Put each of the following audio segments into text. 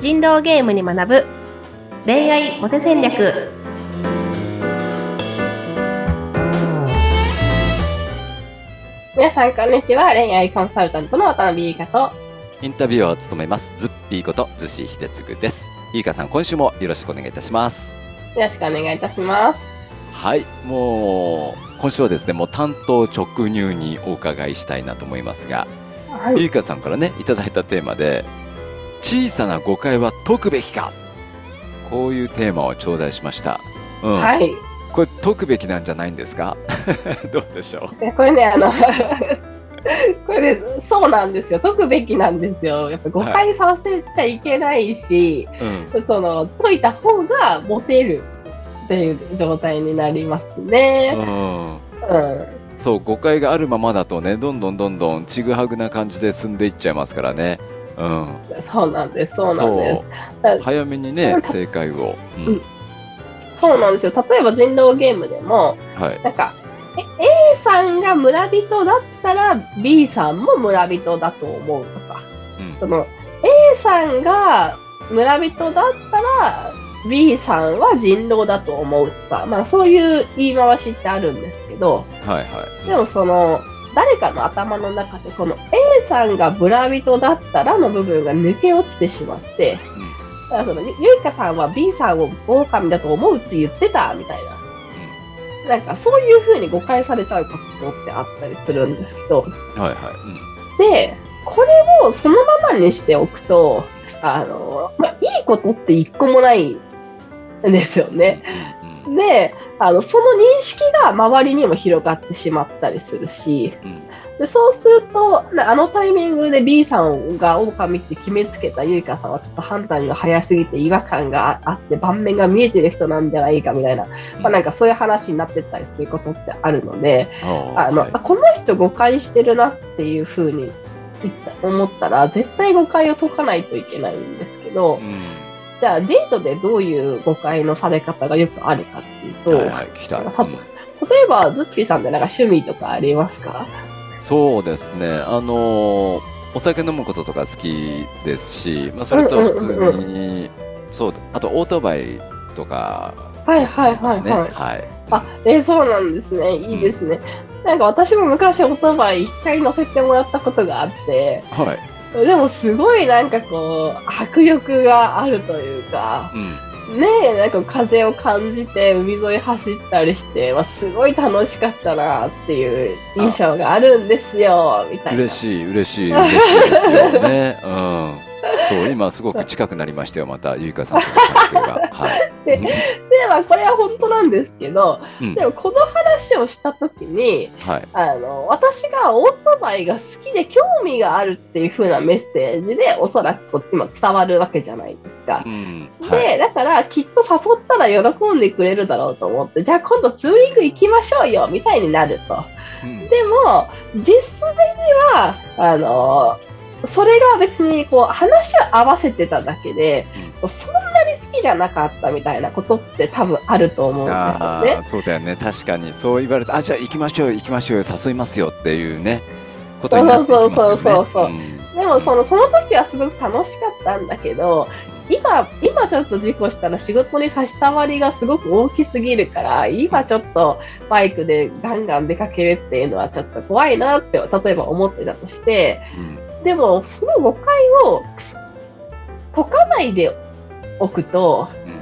人狼ゲームに学ぶ。恋愛モテ戦略。皆さんこんにちは。恋愛コンサルタントの渡辺優香と。インタビュアーを務めます。ズッピーこと逗子秀嗣です。ゆいかさん今週もよろしくお願いいたします。よろしくお願いいたします。はいもう今週はですねもう担当直入にお伺いしたいなと思いますが、はゆいかさんからねいただいたテーマで小さな誤解は解くべきか。こういうテーマを頂戴しました。うん、はい。これ解くべきなんじゃないんですか？どうでしょいやこれねあの これねそうなんですよ。解くべきなんですよ。やっぱ誤解させちゃいけないし、う、うん、その解いた方がモテるっていう状態になりますね。うん。うん。そう誤解があるままだとねどんどんどんどんちぐはぐな感じで進んでいっちゃいますからねうんそうなんです。そうなんです。早めにね正解を、うん。うん。そうなんですよ。例えば人狼ゲームでもはい。なんかえ A さんが村人だったら B さんも村人だと思うとか。うん。その A さんが村人だったら B さんは人狼だと思うとか、まあそういう言い回しってあるんですけど、はいはい。でもその、誰かの頭の中でこの A さんが村人だったらの部分が抜け落ちてしまって、だからそのゆゆいかさんは B さんを狼だと思うって言ってたみたいな。なんかそういう風に誤解されちゃうことってあったりするんですけど、はいはい、で、これをそのままにしておくと、あの、まあ、いいことって一個もないんですよね。うんうんで、あの、その認識が周りにも広がってしまったりするし、うん。でそうすると、なあのタイミングで B さんが狼って決めつけたゆいかさんはちょっと判断が早すぎて違和感があって盤面が見えてる人なんじゃないかみたいな、まあ、なんかそういう話になってったりすることってあるので、あの、はい。あこの人誤解してるなっていうふうに思ったら、絶対誤解を解かないといけないんですけど、うんじゃあデートでどういう誤解のされ方がよくあるかっていうと、はいはい聞きたい、例えばズッピーさんってなんか趣味とかありますか？そうですね。あのーお酒飲むこととか好きですし、まあ、それと普通に、うんうん。そうあとオートバイとかはいはいではいはい。はい。あ、えーそうなんですね。いいですね。なんか私も昔オートバイ一回乗せてもらったことがあって、はいでもすごいなんかこう、迫力があるというか、うん。ねえ、なんか風を感じて海沿い走ったりして、まあ、すごい楽しかったなっていう印象があるんですよ、みたいな。嬉しい嬉しい嬉しいですよね。うん そう今すごく近くなりましたよまたゆいかさんとの関係が。はい。でで、まあこれは本当なんですけど、うん。でもこの話をしたときに、はい。あの、私がオートバイが好きで興味があるっていう風なメッセージで、おそらくこう今伝わるわけじゃないですか。う。ん。で、はい。だからきっと誘ったら喜んでくれるだろうと思って、じゃあ今度ツーリング行きましょうよみたいになると。うん。でも、実際には、あの、それが別にこう話を合わせてただけで、こうそんなに好きじゃなかったみたいなことって多分あると思うんですよね。そうだよね。確かにそう言われてあじゃあ行きましょう行きましょうよ誘いますよっていうね。ことになってきますよね。そうそうそうそうう。ん。でもそのその時はすごく楽しかったんだけど今今ちょっと事故したら仕事に差し障りがすごく大きすぎるから今ちょっとバイクでガンガン出かけるっていうのはちょっと怖いなって例えば思ってたとしてでもその誤解を解かないでおくとうん。うん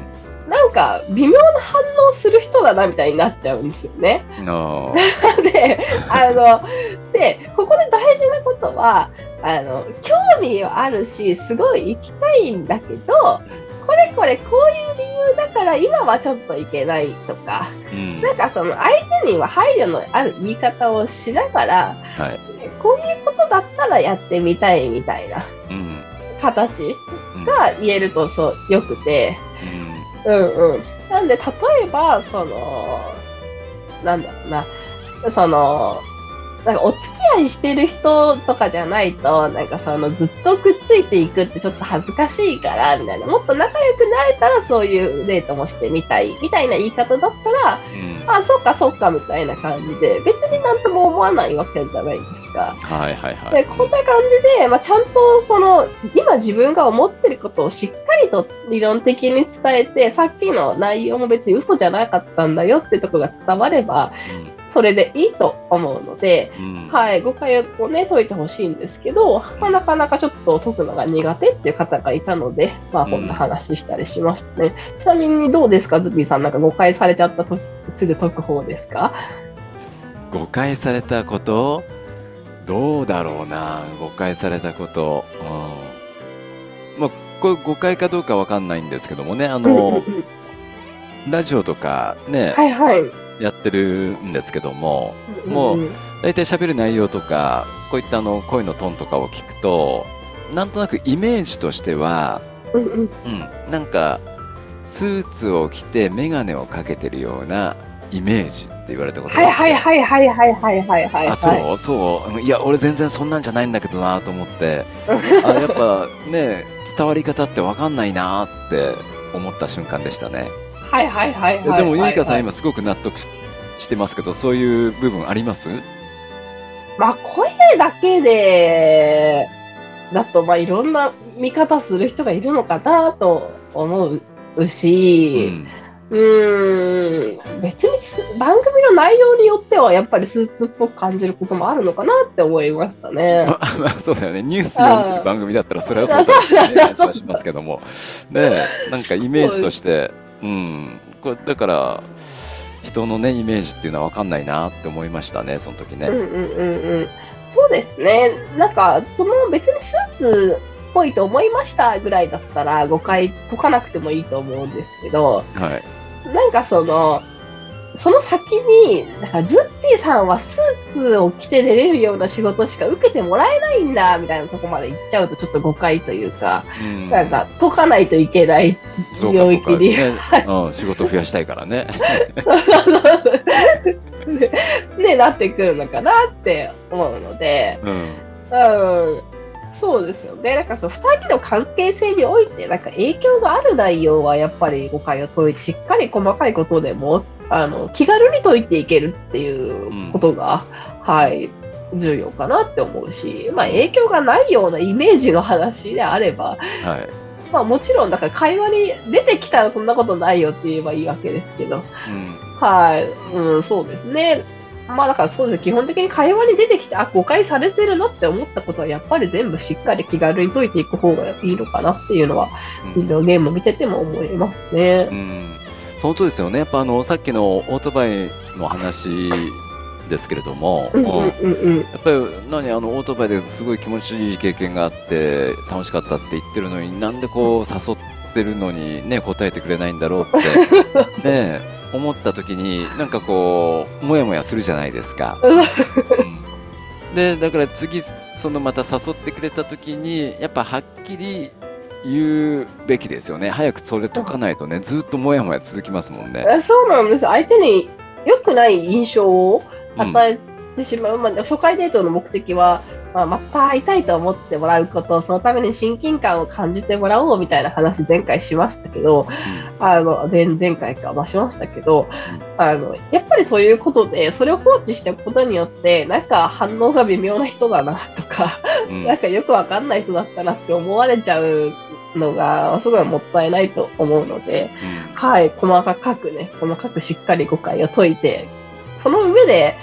なんか微妙な反応する人だなみたいになっちゃうんですよね。で、あの、で、ここで大事なことは、あの、興味はあるし、すごい行きたいんだけど、これこれこういう理由だから今はちょっと行けないとか、うん。なんかその相手には配慮のある言い方をしながら、はいこういうことだったらやってみたいみたいなうん。形うん。が言えるとそうよくて、うん。うんうん。なんで、例えば、その、なんだろうな、その、なんかお付き合いしてる人とかじゃないと、なんかそのずっとくっついていくってちょっと恥ずかしいから、みたいな。もっと仲良くなれたらそういうデートもしてみたい、みたいな言い方だったら、うん。あ、そっかそっかみたいな感じで、別になんとも思わないわけじゃない。んですか。はいはいはい。でこんな感じで、まあ、ちゃんとその今自分が思ってることをしっかりと理論的に伝えてさっきの内容も別に嘘じゃなかったんだよってとこが伝わればそれでいいと思うので、うん。うんはい、誤解をね解いてほしいんですけど、まあ、なかなかちょっと解くのが苦手っていう方がいたので、まあ、こんな話したりしましたね。ちなみにどうですかズビーさん。なんか誤解されちゃったとすぐ解く方ですか？誤解されたことどうだろうな誤解されたこと、うん、まあこれ誤解かどうかわかんないんですけどもねあうん。のラジオとかね、はいはい。やってるんですけどももう大体喋る内容とかこういったあの声のトーンとかを聞くとなんとなくイメージとしては、うん、なんかスーツを着て眼鏡をかけてるようなイメージって言われたことがはいはいはいはいはいはいはいはい。あそうそう。うんいや俺全然そんなんじゃないんだけどなと思って。あやっぱね伝わり方って分かんないなって思った瞬間でしたね。はいはいはいはい。でもゆいかさんはい今すごく納得してますけどそういう部分あります？まあ声だけで、だとまあいろんな見方する人がいるのかなと思ううし、んうーん、別にす番組の内容によってはやっぱりスーツっぽく感じることもあるのかなって思いましたね。まあ、まあそうだよね。ニュース読んでる番組だったらそれはそうだよね感じはしますけども。ねえなんかイメージとしてうん。これだから人のねイメージっていうのは分かんないなって思いましたねその時ね、うんうんうんうん。そうですね。なんか、その別にスーツっぽいと思いましたぐらいだったら誤解解かなくてもいいと思うんですけど、はいなんかその、その先に、なんかズッピーさんはスーツを着て出れるような仕事しか受けてもらえないんだ、みたいなとこまで行っちゃうとちょっと誤解というか、うん。なんか解かないといけない領域に。ねうん、仕事増やしたいからね。ねね、なってくるのかなって思うので、うん。うん、そうですよ。ね。なんかその二人の関係性において、なんか影響がある内容はやっぱり誤解を解いて、しっかり細かいことでも、あの、気軽に解いていけるっていうことが、はい、重要かなって思うし、まあ影響がないようなイメージの話であれば、はい。まあもちろんだから会話に出てきたらそんなことないよって言えばいいわけですけど、うん。はい、うん、そうですね。まあだからそうです。基本的に会話に出てきて、あ、誤解されてるなって思ったことは、やっぱり全部しっかり気軽に解いていく方がいいのかなっていうのは、うんビデオゲームを見てても思いますねう。ん、そのとですよねやっぱあのさっきのオートバイの話ですけれども、うんうんうんうんうん。やっぱり何あのオートバイですごい気持ちいい経験があって楽しかったって言ってるのになんでこう誘ってるのにね答えてくれないんだろうって ね思った時になんかこうモヤモヤするじゃないですか。うんうんでだから次そのまた誘ってくれた時にやっぱはっきり言うべきですよね早くそれ解かないとねずっとモヤモヤ続きますもんね。えそうなんです。相手に良くない印象をうん与えてしまう。まあ、初回デートの目的は、まあ、また会いたいと思ってもらうこと、そのために親近感を感じてもらおうみたいな話前回しましたけど、あの、前々回か、まあ、しましたけど、あの、やっぱりそういうことで、それを放置しておくことによって、なんか反応が微妙な人だなとか、うん。なんかよくわかんない人だったなって思われちゃうのが、すごいもったいないと思うので、うん。はい、細かくね、細かくしっかり誤解を解いて、その上で、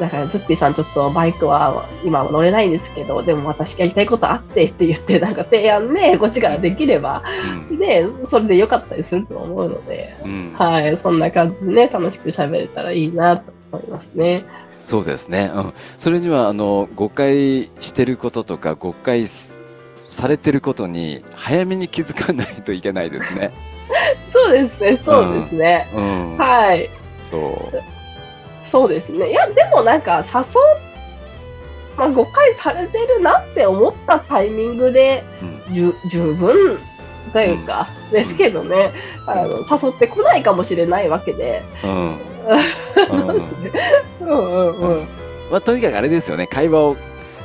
だから、ズッピーさんちょっとバイクは今は乗れないんですけど、でも私やりたいことあってって言って、なんか提案ね、こっちからできれば、うん。ね、それで良かったりすると思うので、うん。はい、そんな感じでね、楽しく喋れたらいいなと思いますね。そうですね、うん、それにはあの誤解してることとか誤解すされてることに早めに気づかないといけないですね。そうですね、そうですね。うん、はい、そうそうですね。いや、でもなんか、誘う、まあ、誤解されてるなって思ったタイミングで、十分というか、ですけどね、あの、誘ってこないかもしれないわけで。うんうんうん。うん。まあ、とにかくあれですよね。会話を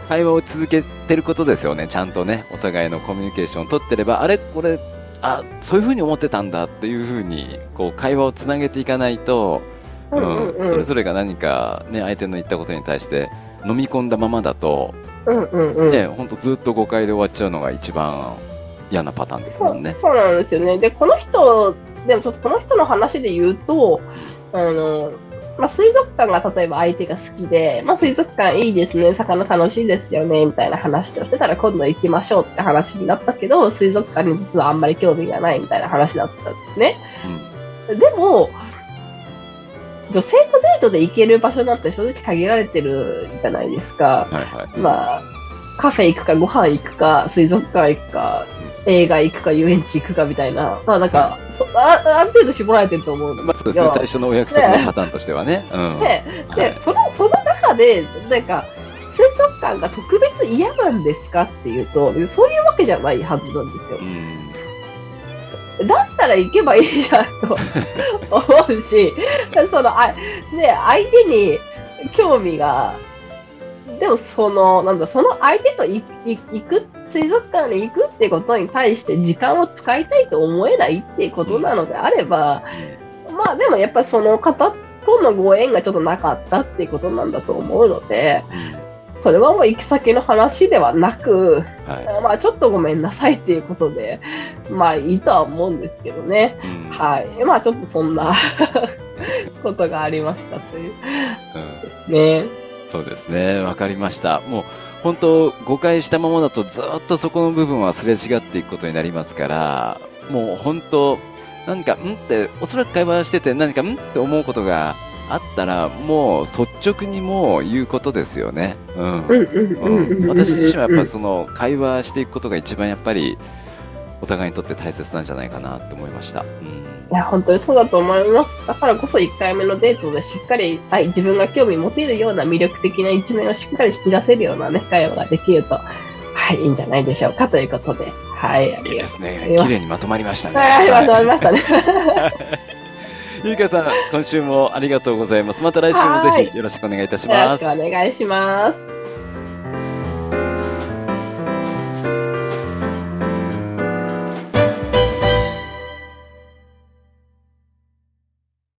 会話を続けてることですよね。ちゃんとね。お互いのコミュニケーションを取ってればあれこれあそういうふうに思ってたんだっていうふうにこう会話をつなげていかないと、うんうんうんうんそれぞれが何か、ね、相手の言ったことに対して飲み込んだままだと、うんうんうん。ね、ほんとずっと誤解で終わっちゃうのが一番嫌なパターンですもんね。そうなんですよね。で、この人、でもちょっとこの人の話で言うと、あの、まあ、水族館が例えば相手が好きで、まあ、水族館いいですね、魚楽しいですよね、みたいな話をしてたら今度行きましょうって話になったけど、水族館に実はあんまり興味がないみたいな話だったんですね。でも、女性とデートで行ける場所なんて正直限られてるじゃないですか。はいはい。まあ、カフェ行くか、ご飯行くか、水族館行くか、映画行くか、遊園地行くかみたいな、まあなんか、そあある程度絞られてると思うんですまあそうですね、最初のお約束のパターンとしてはね。うん。ではい、でその、その中で、なんか、水族館が特別嫌なんですかっていうと、そういうわけじゃないはずなんですよう。ん。だったら行けばいいじゃんと思うし、その、あ、ね、相手に興味が、でもその、なんだ、その相手と行く、水族館に行くってことに対して時間を使いたいと思えないっていうことなのであれば、まあでもやっぱりその方とのご縁がちょっとなかったっていうことなんだと思うので、それはもう行き先の話ではなく、はい。まあちょっとごめんなさいっていうことで、まあいいとは思うんですけどね。うんはい。まあちょっとそんな ことがありましたといううんね。そうですね、わかりました。もう本当、誤解したままだとずっとそこの部分はすれ違っていくことになりますから、もう本当、何か、んって、おそらく会話してて何か、んって思うことがあったら、もう率直にもう言うことですよね。うん。うん私自身はやっぱその会話していくことが一番やっぱりお互いにとって大切なんじゃないかなと思いました。うんいや、本当にそうだと思います。だからこそ1回目のデートでしっかり、はい、自分が興味持てるような魅力的な一面をしっかり引き出せるようなね、会話ができると、はい、いいんじゃないでしょうかということで、はい。いいですね。綺麗にまとまりましたね。はい、まとまりましたね。ゆうかさん、今週もありがとうございます。また来週もぜひよろしくお願いいたしよろします。くお願いします。